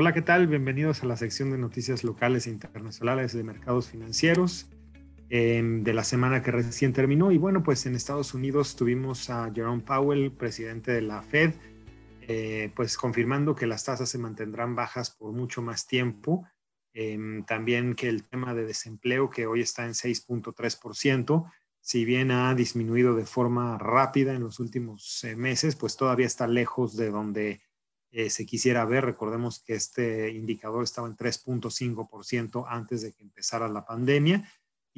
Hola, ¿qué tal? Bienvenidos a la sección de noticias locales e internacionales de mercados financieros em, de la semana que recién terminó. Y bueno, pues en Estados Unidos tuvimos a Jerome Powell, presidente de la Fed, eh, pues confirmando que las tasas se mantendrán bajas por mucho más tiempo. Em, también que el tema de desempleo, que hoy está en 6.3%, si bien ha disminuido de forma rápida en los últimos eh, meses, pues todavía está lejos de donde eh, se quisiera ver. Recordemos que este indicador estaba en 3.5% antes de que empezara la pandemia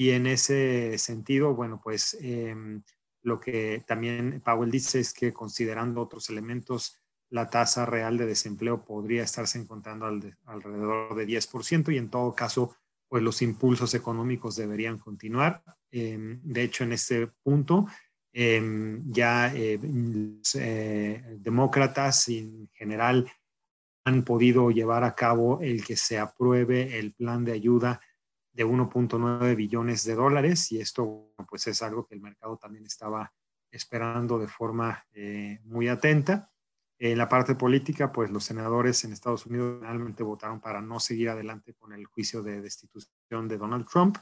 y en ese sentido, bueno, pues em, lo que también Powell dice es que considerando otros elementos, la tasa real de desempleo podría estarse encontrando alrededor de 10% y en todo caso, pues los impulsos económicos deberían continuar. Em, de hecho, en este punto, Em, ya eh, eh, demócratas en general han podido llevar a cabo el que se apruebe el plan de ayuda de 1.9 billones de dólares y esto pues es algo que el mercado también estaba esperando de forma eh, muy atenta. En la parte política, pues los senadores en Estados Unidos realmente votaron para no seguir adelante con el juicio de destitución de Donald Trump.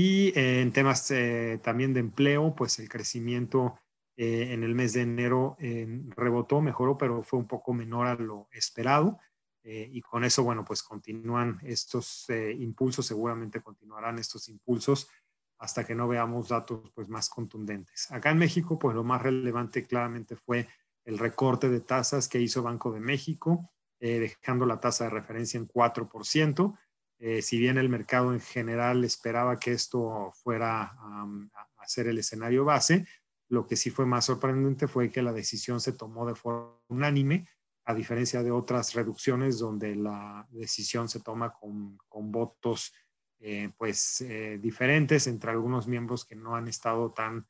Y eh, en temas eh, también de empleo, pues el crecimiento eh, en el mes de enero rebotó, mejoró, pero fue un poco menor a lo esperado. y con eso, bueno, pues continúan estos impulsos, seguramente continuarán estos impulsos hasta que no veamos datos pues más contundentes. Acá en México, pues lo más relevante claramente fue el recorte de tasas que hizo Banco de México, dejando la tasa de referencia en 4%. Eh, si bien el mercado en general esperaba que esto fuera a ser el escenario base, lo que sí fue más sorprendente fue que la decisión se tomó de forma unánime, a diferencia de otras reducciones donde la decisión se toma con, votos eh, pues eh, diferentes entre algunos miembros que no han estado tan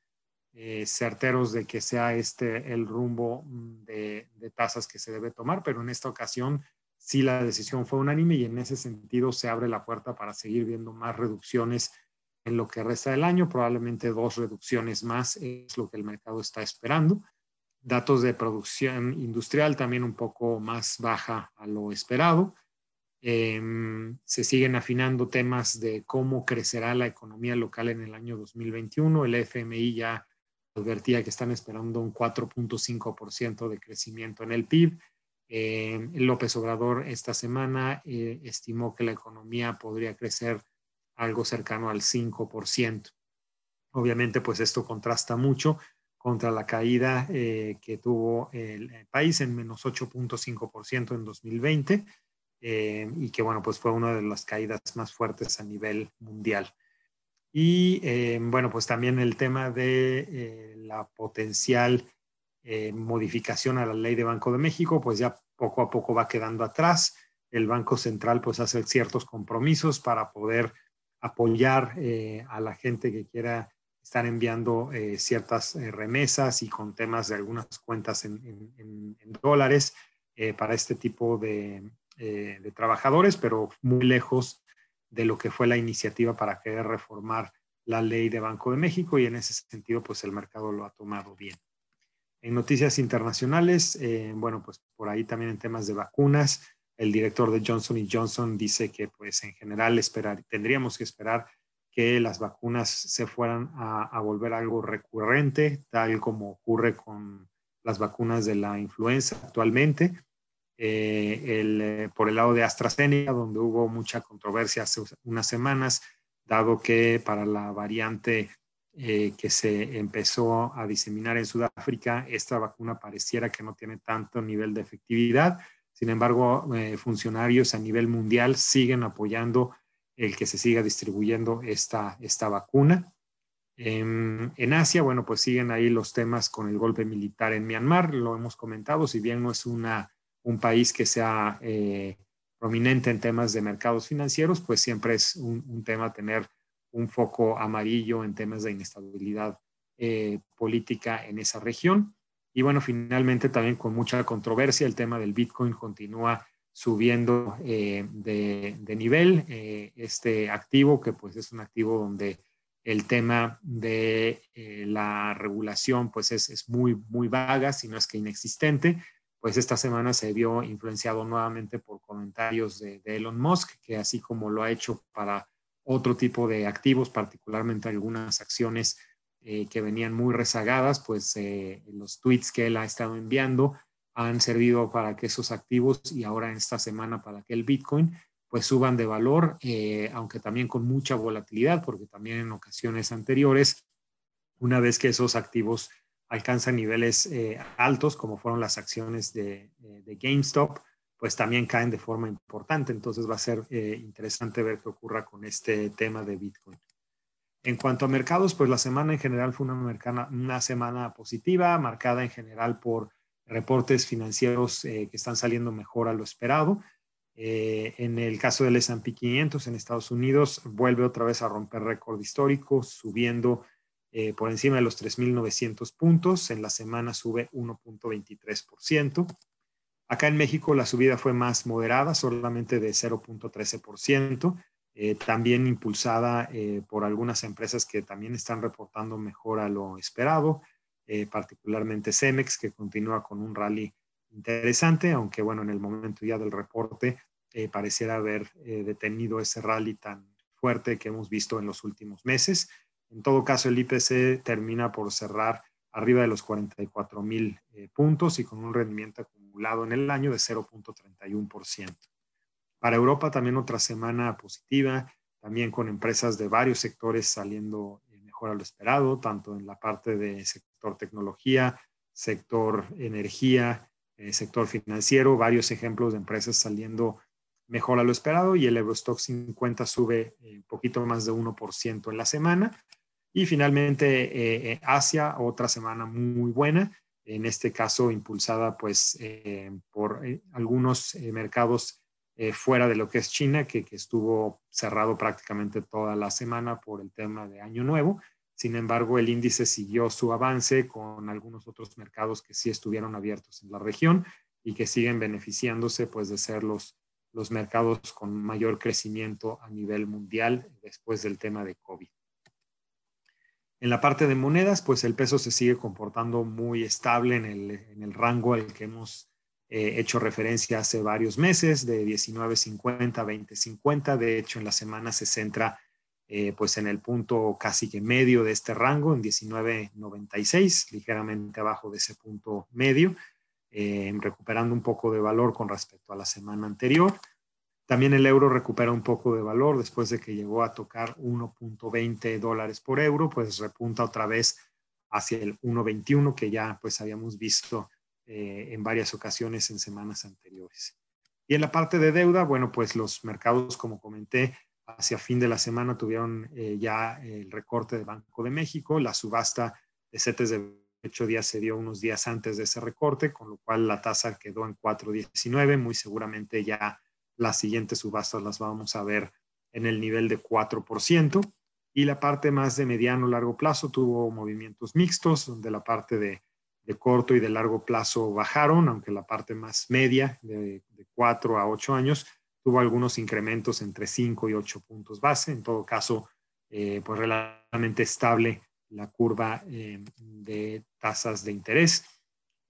certeros de que sea este el rumbo mm, de tasas que se debe tomar, pero en esta ocasión sí la decisión fue unánime y en ese sentido se abre la puerta para seguir viendo más reducciones en lo que resta del año, probablemente dos reducciones más es lo que el mercado está esperando. Datos de producción industrial también un poco más baja a lo esperado. Em, se siguen afinando temas de cómo crecerá la economía local en el año 2021. El FMI ya advertía que están esperando un 4.5% de crecimiento en el PIB eh, López Obrador esta semana eh, estimó que la economía podría crecer algo cercano al 5%. Obviamente, pues esto contrasta mucho contra la caída eh, que tuvo el, país en menos 8.5% en 2020 y que, bueno, pues fue una de las caídas más fuertes a nivel mundial. Y, bueno, pues también el tema de la potencial eh, modificación a la ley de Banco de México, pues ya poco a poco va quedando atrás. El Banco Central pues hace ciertos compromisos para poder apoyar eh, a la gente que quiera estar enviando eh, ciertas remesas y con temas de algunas cuentas en, dólares para este tipo de, de, trabajadores, pero muy lejos de lo que fue la iniciativa para querer reformar la ley de Banco de México y en ese sentido pues el mercado lo ha tomado bien. En noticias internacionales, eh, bueno, pues por ahí también en temas de vacunas, el director de Johnson Johnson dice que pues en general esperar, tendríamos que esperar que las vacunas se fueran a, volver algo recurrente, tal como ocurre con las vacunas de la influenza actualmente. Eh, eh, por el lado de AstraZeneca, donde hubo mucha controversia hace unas semanas, dado que para la variante eh, que se empezó a diseminar en Sudáfrica, esta vacuna pareciera que no tiene tanto nivel de efectividad. Sin embargo, eh, funcionarios a nivel mundial siguen apoyando el que se siga distribuyendo esta, esta vacuna. En, Asia, bueno, pues siguen ahí los temas con el golpe militar en Myanmar, lo hemos comentado, si bien no es una, un país que sea eh, prominente en temas de mercados financieros, pues siempre es un, un tema tener un foco amarillo en temas de inestabilidad eh, política en esa región. Y bueno, finalmente también con mucha controversia, el tema del Bitcoin continúa subiendo eh, de, nivel. Eh, este activo, que pues es un activo donde el tema de la regulación pues es, es, muy, muy vaga, si no es que inexistente. pues esta semana se vio influenciado nuevamente por comentarios de, Elon Musk, que así como lo ha hecho para otro tipo de activos, particularmente algunas acciones eh, que venían muy rezagadas, pues eh, los tweets que él ha estado enviando han servido para que esos activos y ahora en esta semana para que el Bitcoin pues suban de valor, eh, aunque también con mucha volatilidad, porque también en ocasiones anteriores, una vez que esos activos alcanzan niveles altos, como fueron las acciones de, de, GameStop, pues también caen de forma importante. Entonces va a ser eh, interesante ver qué ocurra con este tema de Bitcoin. En cuanto a mercados, pues la semana en general fue una, semana positiva, marcada en general por reportes financieros que están saliendo mejor a lo esperado. en el caso del S&P 500 en Estados Unidos, vuelve otra vez a romper récord histórico, subiendo eh, por encima de los 3.900 puntos. En la semana sube 1.23%. Acá en México la subida fue más moderada, solamente de 0.13%, eh, también impulsada eh, por algunas empresas que también están reportando mejor a lo esperado, particularmente Cemex, que continúa con un rally interesante, aunque bueno, en el momento ya del reporte pareciera haber detenido ese rally tan fuerte que hemos visto en los últimos meses. En todo caso, el IPC termina por cerrar arriba de los 44 mil eh, puntos y con un rendimiento acumulado en el año de 0.31%. Para Europa también otra semana positiva, también con empresas de varios sectores saliendo eh, mejor a lo esperado, tanto en la parte de sector tecnología, sector energía, eh, sector financiero, varios ejemplos de empresas saliendo mejor a lo esperado y el Eurostock 50 sube un poquito más de 1% en la semana y finalmente eh, eh, Asia, otra semana muy buena, en este caso impulsada pues eh, por algunos mercados fuera de lo que es China, que, estuvo cerrado prácticamente toda la semana por el tema de Año Nuevo. Sin embargo, el índice siguió su avance con algunos otros mercados que sí estuvieron abiertos en la región y que siguen beneficiándose pues de ser los, los mercados con mayor crecimiento a nivel mundial después del tema de COVID. En la parte de monedas, pues el peso se sigue comportando muy estable en el, rango al que hemos eh, hecho referencia hace varios meses, de 19.50 a 20.50. De hecho, en la semana se centra eh, pues en el punto casi que medio de este rango, en 19.96, ligeramente abajo de ese punto medio, eh, recuperando un poco de valor con respecto a la semana anterior. También el euro recupera un poco de valor después de que llegó a tocar 1.20 dólares por euro, pues repunta otra vez hacia el 1.21 que ya pues habíamos visto eh, en varias ocasiones en semanas anteriores. Y en la parte de deuda, bueno, pues los mercados, como comenté, hacia fin de la semana tuvieron eh, ya el recorte de Banco de México, la subasta de CETES de 8 días se dio unos días antes de ese recorte, con lo cual la tasa quedó en 4.19, muy seguramente ya las siguientes subastas las vamos a ver en el nivel de 4%. Y la parte más de mediano largo plazo tuvo movimientos mixtos, donde la parte de, corto y de largo plazo bajaron, aunque la parte más media, de, de 4 a 8 años, tuvo algunos incrementos entre 5 y 8 puntos base. En todo caso, eh, pues relativamente estable la curva eh, de tasas de interés.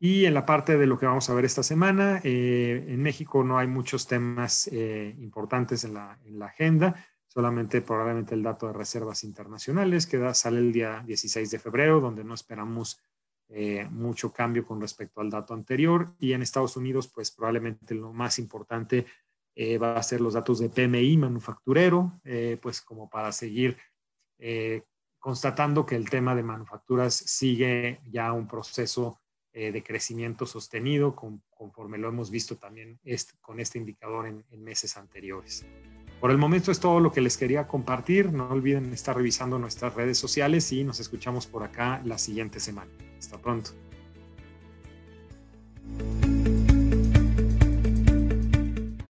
Y en la parte de lo que vamos a ver esta semana, eh, en México no hay muchos temas eh, importantes en la, en la, agenda, solamente probablemente el dato de reservas internacionales que sale el día 16 de febrero, donde no esperamos eh, mucho cambio con respecto al dato anterior. Y en Estados Unidos, pues probablemente lo más importante va a ser los datos de PMI manufacturero, pues como para seguir constatando que el tema de manufacturas sigue ya un proceso eh, de crecimiento sostenido, conforme lo hemos visto también con este indicador en, en meses anteriores. Por el momento es todo lo que les quería compartir. No olviden estar revisando nuestras redes sociales y nos escuchamos por acá la siguiente semana. Hasta pronto.